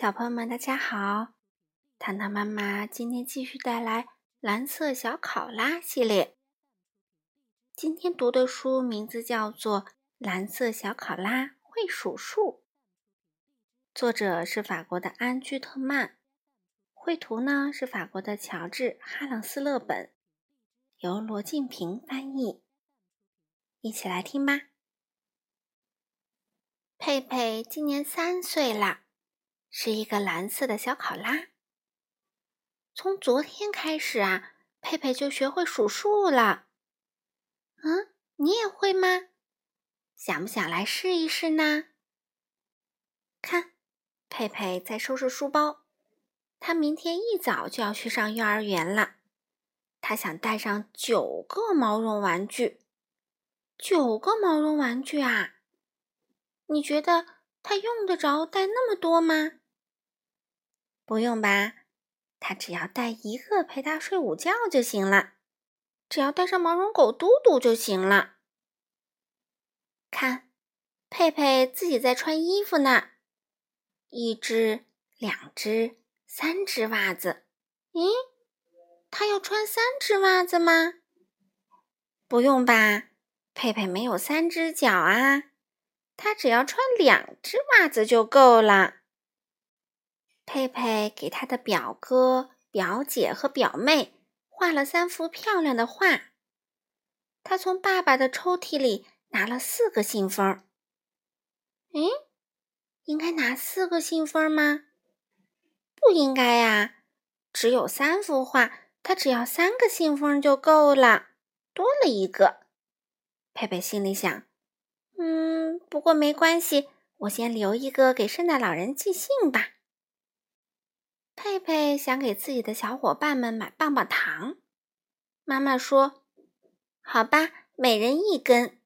小朋友们，大家好！糖糖妈妈今天继续带来《蓝色小考拉》系列。今天读的书名字叫做《蓝色小考拉会数数》，作者是法国的安居特曼，绘图呢是法国的乔治哈朗斯勒本，由罗静平翻译。一起来听吧。佩佩今年三岁了。是一个蓝色的小考拉。从昨天开始啊，佩佩就学会数数了。嗯，你也会吗？想不想来试一试呢？看，佩佩在收拾书包。他明天一早就要去上幼儿园了。他想带上九个毛绒玩具。九个毛绒玩具啊？你觉得？他用得着带那么多吗？不用吧，他只要带一个陪他睡午觉就行了。只要带上毛绒狗嘟嘟就行了。看，佩佩自己在穿衣服呢。一只、两只、三只袜子。咦，他要穿三只袜子吗？不用吧，佩佩没有三只脚啊。他只要穿两只袜子就够了。佩佩给他的表哥、表姐和表妹画了三幅漂亮的画。他从爸爸的抽屉里拿了四个信封。嗯，应该拿四个信封吗？不应该呀，只有三幅画，他只要三个信封就够了，多了一个。佩佩心里想。嗯，不过没关系，我先留一个给圣诞老人寄信吧。佩佩想给自己的小伙伴们买棒棒糖，妈妈说：“好吧，每人一根。”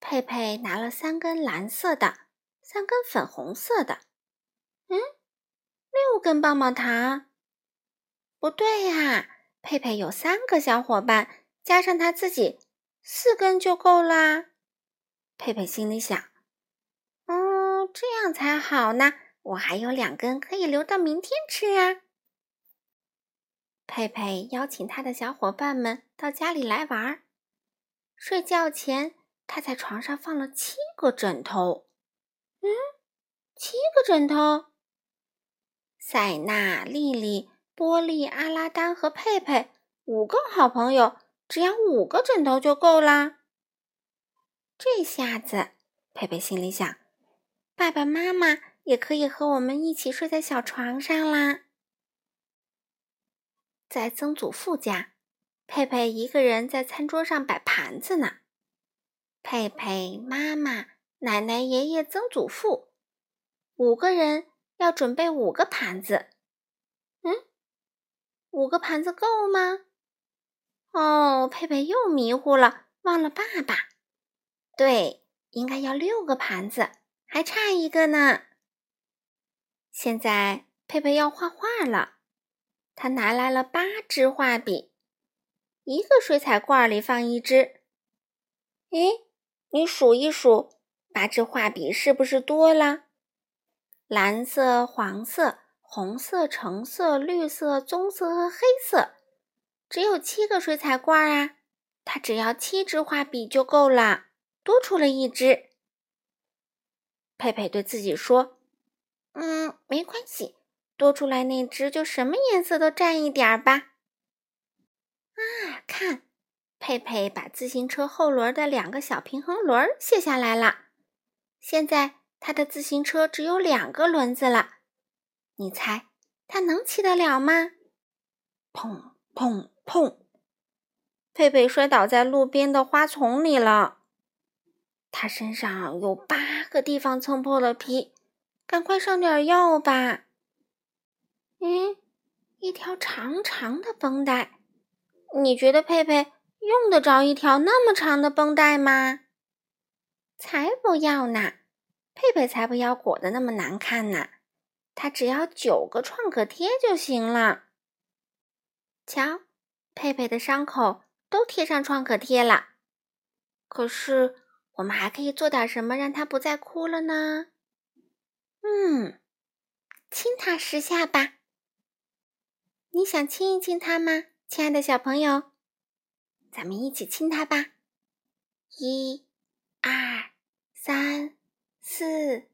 佩佩拿了三根蓝色的，三根粉红色的，嗯，六根棒棒糖。不对呀，佩佩有三个小伙伴，加上他自己，四根就够啦。佩佩心里想：“哦，这样才好呢，我还有两根可以留到明天吃啊。”佩佩邀请他的小伙伴们到家里来玩。睡觉前，他在床上放了七个枕头。嗯，七个枕头。塞纳、丽丽、波利、阿拉丹和佩佩五个好朋友，只要五个枕头就够啦。这下子，佩佩心里想：爸爸妈妈也可以和我们一起睡在小床上啦。在曾祖父家，佩佩一个人在餐桌上摆盘子呢。佩佩妈妈、奶奶、爷爷、曾祖父五个人要准备五个盘子。嗯，五个盘子够吗？哦，佩佩又迷糊了，忘了爸爸。对，应该要六个盘子，还差一个呢。现在佩佩要画画了，他拿来了八支画笔，一个水彩罐里放一支。诶，你数一数，八支画笔是不是多了？蓝色、黄色、红色、橙色、绿色、棕色和黑色，只有七个水彩罐啊！他只要七支画笔就够了。多出了一支，佩佩对自己说：“嗯，没关系，多出来那只就什么颜色都占一点儿吧。”啊，看，佩佩把自行车后轮的两个小平衡轮卸下来了，现在他的自行车只有两个轮子了。你猜他能骑得了吗？砰砰砰！佩佩摔倒在路边的花丛里了。他身上有八个地方蹭破了皮，赶快上点药吧。嗯，一条长长的绷带，你觉得佩佩用得着一条那么长的绷带吗？才不要呢！佩佩才不要裹得那么难看呢。他只要九个创可贴就行了。瞧，佩佩的伤口都贴上创可贴了。可是。我们还可以做点什么让他不再哭了呢？嗯，亲它十下吧。你想亲一亲它吗，亲爱的小朋友？咱们一起亲它吧。一、二、三、四、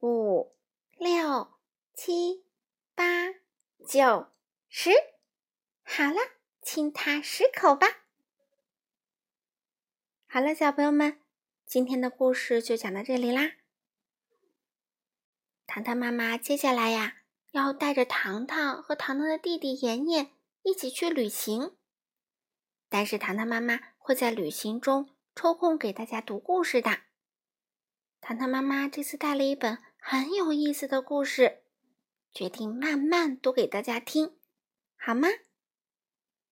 五、六、七、八、九、十。好了，亲它十口吧。好了，小朋友们，今天的故事就讲到这里啦。糖糖妈妈接下来呀，要带着糖糖和糖糖的弟弟妍妍一起去旅行。但是糖糖妈妈会在旅行中抽空给大家读故事的。糖糖妈妈这次带了一本很有意思的故事，决定慢慢读给大家听，好吗？